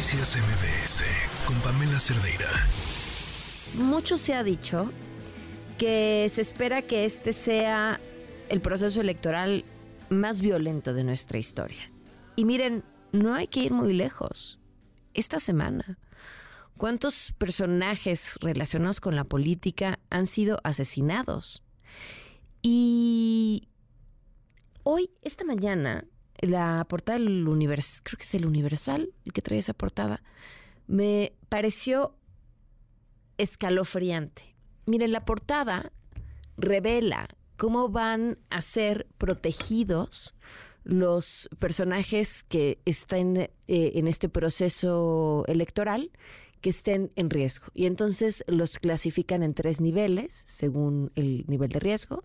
Noticias MBS con Pamela Cerdeira. Mucho se ha dicho que se espera que este sea el proceso electoral más violento de nuestra historia. Y miren, no hay que ir muy lejos. Esta semana, ¿cuántos personajes relacionados con la política han sido asesinados? Y hoy, esta mañana, la portada del Universal, creo que es el Universal el que trae esa portada, me pareció escalofriante. Miren, la portada revela cómo van a ser protegidos los personajes que están eh, en este proceso electoral que estén en riesgo. Y entonces los clasifican en tres niveles según el nivel de riesgo.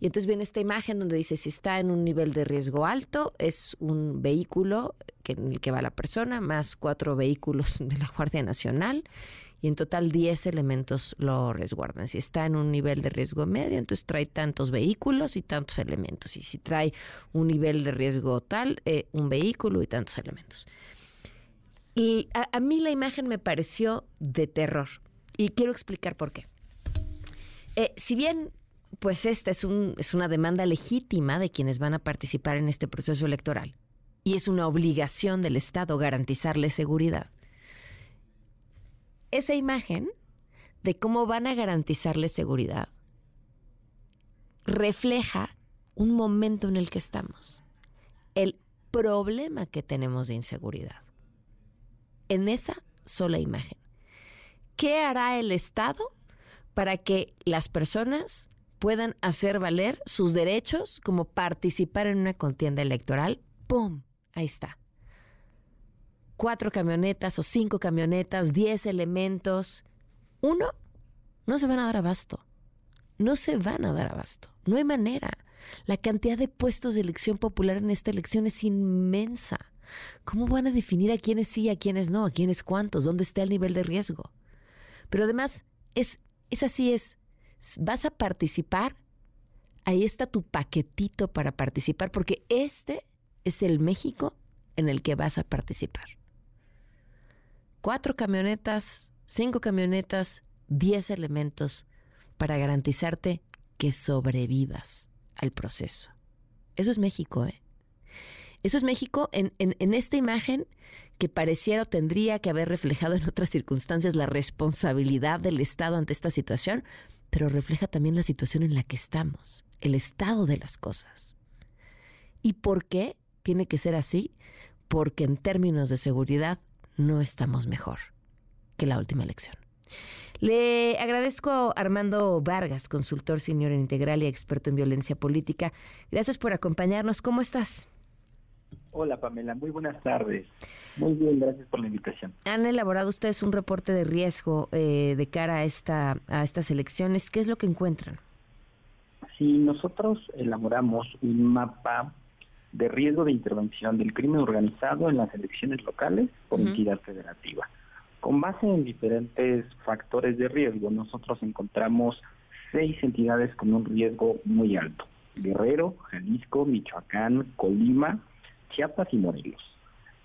Y entonces viene esta imagen donde dice si está en un nivel de riesgo alto, es un vehículo que, en el que va la persona, más cuatro vehículos de la Guardia Nacional. Y en total 10 elementos lo resguardan. Si está en un nivel de riesgo medio, entonces trae tantos vehículos y tantos elementos. Y si trae un nivel de riesgo tal, eh, un vehículo y tantos elementos. A, mí la imagen me pareció de terror. Y quiero explicar por qué. Eh, si bien, pues esta es, es una demanda legítima de quienes van a participar en este proceso electoral y es una obligación del Estado garantizarle seguridad. Esa imagen de cómo van a garantizarle seguridad refleja un momento en el que estamos, el problema que tenemos de inseguridad en esa sola imagen. ¿Qué hará el Estado para que las personas puedan hacer valer sus derechos como participar en una contienda electoral? ¡Pum! Ahí está. Cuatro camionetas o cinco camionetas, diez elementos. Uno, no se van a dar abasto. No se van a dar abasto. No hay manera. La cantidad de puestos de elección popular en esta elección es inmensa. ¿Cómo van a definir a quiénes sí, a quiénes no, a quiénes cuántos, dónde está el nivel de riesgo? Pero además, es, es así, es, vas a participar, ahí está tu paquetito para participar, porque este es el México en el que vas a participar. Cuatro camionetas, cinco camionetas, diez elementos para garantizarte que sobrevivas al proceso. Eso es México, ¿eh? Eso es México en, esta imagen que pareciera o tendría que haber reflejado en otras circunstancias la responsabilidad del Estado ante esta situación, pero refleja también la situación en la que estamos, el estado de las cosas. ¿Y por qué tiene que ser así? Porque en términos de seguridad no estamos mejor que la última elección. Le agradezco a Armando Vargas, consultor senior en integral y experto en violencia política. Gracias por acompañarnos. ¿Cómo estás? Hola Pamela, muy buenas tardes. Muy bien, gracias por la invitación. Han elaborado ustedes un reporte de riesgo eh, de cara a, esta, a estas elecciones. ¿Qué es lo que encuentran? Sí, nosotros elaboramos un mapa de riesgo de intervención del crimen organizado en las elecciones locales por entidad federativa. Con base en diferentes factores de riesgo, nosotros encontramos seis entidades con un riesgo muy alto. Guerrero, Jalisco, Michoacán, Colima, Chiapas y Morelos.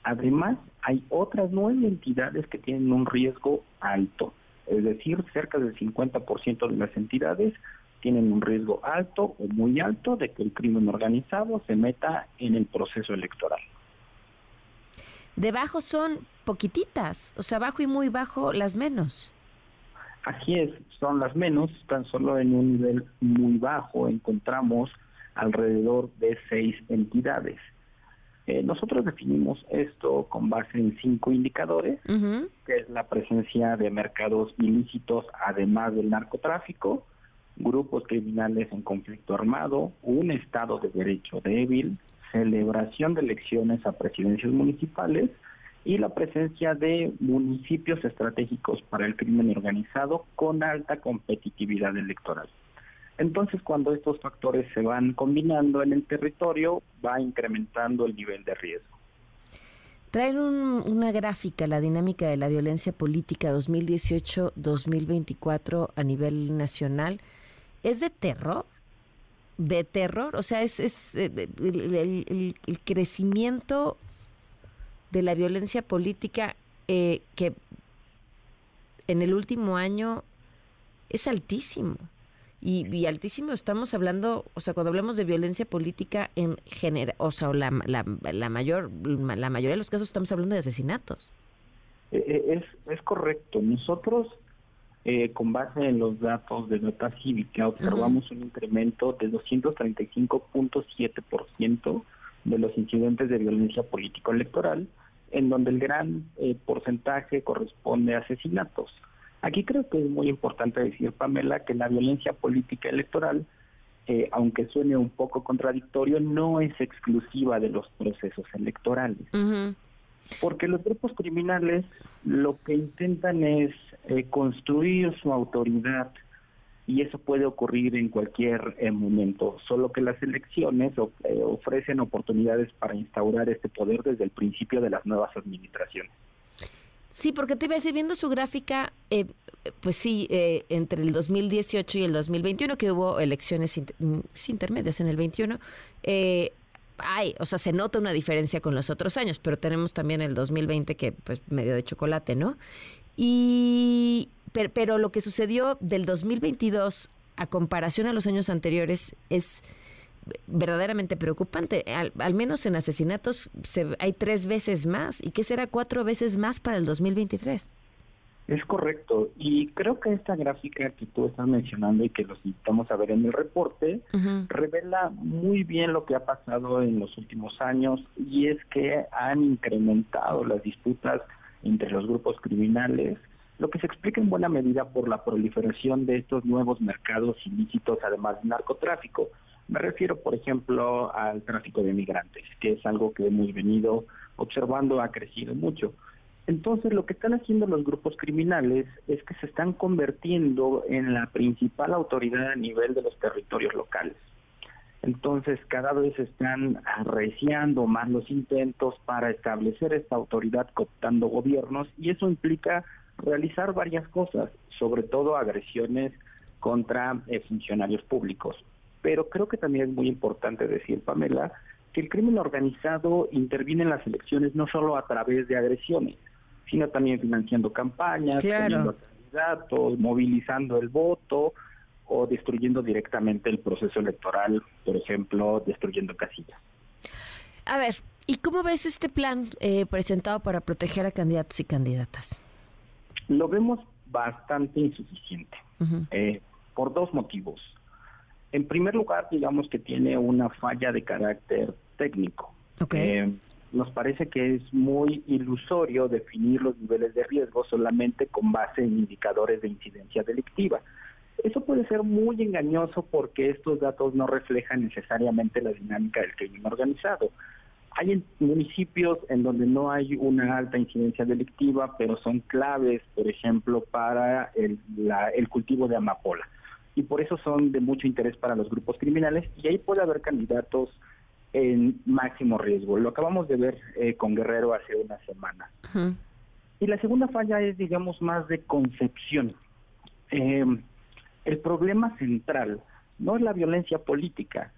Además, hay otras nueve entidades que tienen un riesgo alto, es decir, cerca del 50% de las entidades tienen un riesgo alto o muy alto de que el crimen organizado se meta en el proceso electoral. Debajo son poquititas, o sea, bajo y muy bajo las menos. Así es, son las menos, tan solo en un nivel muy bajo encontramos alrededor de seis entidades. Nosotros definimos esto con base en cinco indicadores, que es la presencia de mercados ilícitos además del narcotráfico, grupos criminales en conflicto armado, un Estado de Derecho débil, celebración de elecciones a presidencias municipales y la presencia de municipios estratégicos para el crimen organizado con alta competitividad electoral. Entonces, cuando estos factores se van combinando en el territorio, va incrementando el nivel de riesgo. Traen una gráfica, la dinámica de la violencia política 2018-2024 a nivel nacional. ¿Es de terror? ¿De terror? O sea, es, eh, el, crecimiento de la violencia política eh, que en el último año es altísimo. Y, altísimo estamos hablando, o sea, cuando hablamos de violencia política en general, o sea, la, la, mayor, la mayoría de los casos estamos hablando de asesinatos. Eh, eh, es, es correcto. Nosotros, eh, con base en los datos de Nota Cívica, observamos un incremento de 235.7% de los incidentes de violencia político-electoral, en donde el gran porcentaje corresponde a asesinatos. Aquí creo que es muy importante decir, Pamela, que la violencia política electoral, eh, aunque suene un poco contradictorio, no es exclusiva de los procesos electorales. Porque los grupos criminales lo que intentan es eh, construir su autoridad y eso puede ocurrir en cualquier eh, momento, solo que las elecciones ofrecen oportunidades para instaurar este poder desde el principio de las nuevas administraciones. Sí, porque te iba a decir, viendo su gráfica, eh, pues sí, eh, entre el 2018 y el 2021, que hubo elecciones mm, intermedias en el 21, eh, hay, o sea, se nota una diferencia con los otros años, pero tenemos también el 2020 que, pues, medio de chocolate, ¿no? Y, pero, pero lo que sucedió del 2022 a comparación a los años anteriores es verdaderamente preocupante. Al, menos en asesinatos se, hay tres veces más. ¿Y qué será cuatro veces más para el 2023? Es correcto. Y creo que esta gráfica que tú estás mencionando y que los invitamos a ver en el reporte, revela muy bien lo que ha pasado en los últimos años y es que han incrementado las disputas entre los grupos criminales, lo que se explica en buena medida por la proliferación de estos nuevos mercados ilícitos, además de narcotráfico. Me refiero, por ejemplo, al tráfico de migrantes, que es algo que hemos venido observando, ha crecido mucho. Entonces, lo que están haciendo los grupos criminales es que se están convirtiendo en la principal autoridad a nivel de los territorios locales. Entonces, cada vez están arreciando más los intentos para establecer esta autoridad cooptando gobiernos y eso implica realizar varias cosas, sobre todo agresiones contra eh, funcionarios públicos. Pero creo que también es muy importante decir, Pamela, que el crimen organizado interviene en las elecciones no solo a través de agresiones, sino también financiando campañas, claro. candidatos, movilizando el voto o destruyendo directamente el proceso electoral, por ejemplo, destruyendo casillas. A ver, ¿y cómo ves este plan eh, presentado para proteger a candidatos y candidatas? Lo vemos bastante insuficiente, eh, por dos motivos. En primer lugar, digamos que tiene una falla de carácter técnico. Eh, nos parece que es muy ilusorio definir los niveles de riesgo solamente con base en indicadores de incidencia delictiva. Eso puede ser muy engañoso porque estos datos no reflejan necesariamente la dinámica del crimen organizado. Hay municipios en donde no hay una alta incidencia delictiva, pero son claves, por ejemplo, para el, el cultivo de amapola y por eso son de mucho interés para los grupos criminales y ahí puede haber candidatos en máximo riesgo. Lo acabamos de ver eh, con Guerrero hace una semana. Y la segunda falla es, digamos, más de concepción. Em, el problema central no es la violencia política,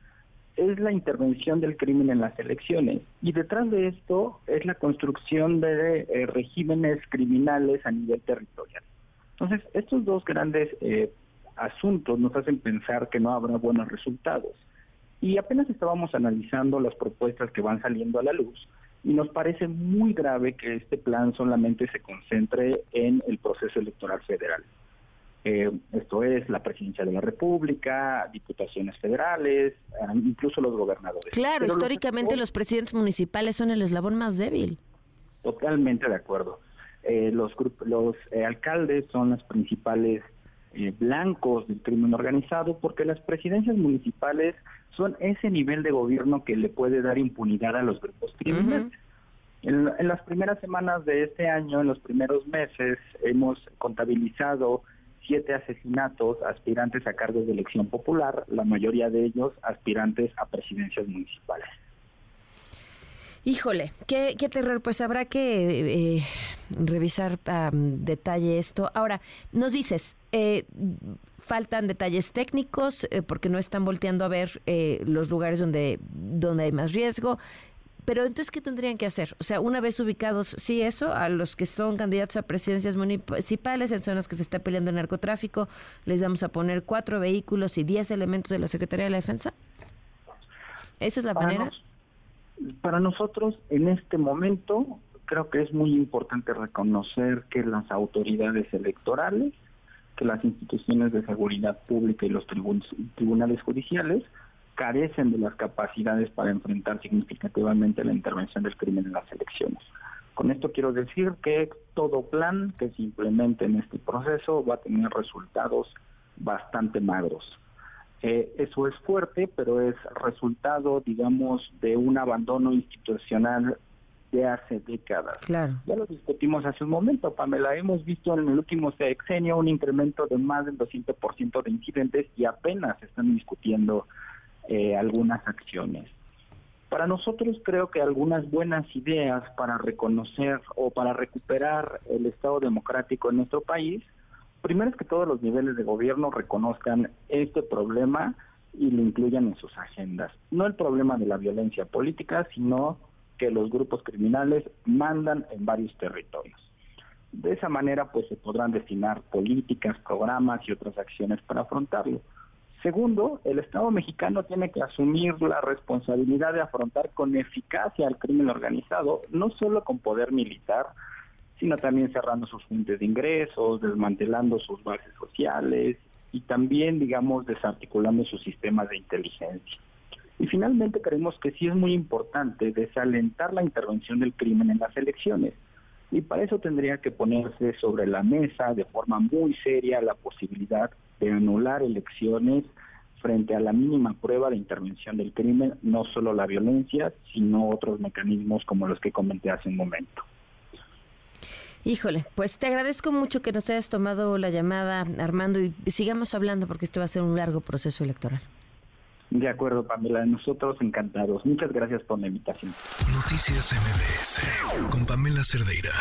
es la intervención del crimen en las elecciones. Y detrás de esto es la construcción de eh, regímenes criminales a nivel territorial. Entonces, estos dos grandes eh, asuntos nos hacen pensar que no habrá buenos resultados. Y apenas estábamos analizando las propuestas que van saliendo a la luz y nos parece muy grave que este plan solamente se concentre en el proceso electoral federal. Eh, esto es la presidencia de la República, diputaciones federales, eh, incluso los gobernadores. Claro, históricamente los, presidentes municipales son el eslabón más débil. Totalmente de acuerdo. Eh, los los alcaldes son las principales eh, blancos del crimen organizado, porque las presidencias municipales son ese nivel de gobierno que le puede dar impunidad a los grupos criminales. en, en, las primeras semanas de este año, en los primeros meses, hemos contabilizado siete asesinatos aspirantes a cargos de elección popular, la mayoría de ellos aspirantes a presidencias municipales. Híjole, qué, terror. Pues habrá que eh, revisar a detalle esto. Ahora, nos dices, eh, faltan detalles técnicos eh, porque no están volteando a ver los lugares donde, donde hay más riesgo. pero entonces, ¿qué tendrían que hacer? O sea, una vez ubicados, sí, eso, a los que son candidatos a presidencias municipales en zonas que se está peleando el narcotráfico, les vamos a poner cuatro vehículos y diez elementos de la Secretaría de la Defensa. ¿Esa es la manera? Para nosotros, en este momento, creo que es muy importante reconocer que las autoridades electorales, que las instituciones de seguridad pública y los tribunales judiciales carecen de las capacidades para enfrentar significativamente la intervención del crimen en las elecciones. Con esto quiero decir que todo plan que se implemente en este proceso va a tener resultados bastante magros. Eh, eso es fuerte, pero es resultado, digamos, de un abandono institucional de hace décadas. Claro. Ya lo discutimos hace un momento, Pamela. Hemos visto en el último sexenio un incremento de más del 200% de incidentes y apenas están discutiendo eh, algunas acciones. Para nosotros creo que algunas buenas ideas para reconocer o para recuperar el Estado democrático en nuestro país, primero es que todos los niveles de gobierno reconozcan este problema y lo incluyan en sus agendas. No el problema de la violencia política, sino que los grupos criminales mandan en varios territorios. De esa manera, pues se podrán destinar políticas, programas y otras acciones para afrontarlo. Segundo, el Estado mexicano tiene que asumir la responsabilidad de afrontar con eficacia al crimen organizado, no solo con poder militar, sino también cerrando sus fuentes de ingresos, desmantelando sus bases sociales y también, digamos, desarticulando sus sistemas de inteligencia. Y finalmente creemos que sí es muy importante desalentar la intervención del crimen en las elecciones. Y para eso tendría que ponerse sobre la mesa de forma muy seria la posibilidad de anular elecciones frente a la mínima prueba de intervención del crimen, no solo la violencia, sino otros mecanismos como los que comenté hace un momento. Híjole, pues te agradezco mucho que nos hayas tomado la llamada, Armando, y sigamos hablando porque esto va a ser un largo proceso electoral. De acuerdo, Pamela, nosotros encantados. Muchas gracias por la invitación. Noticias MBS con Pamela Cerdeira.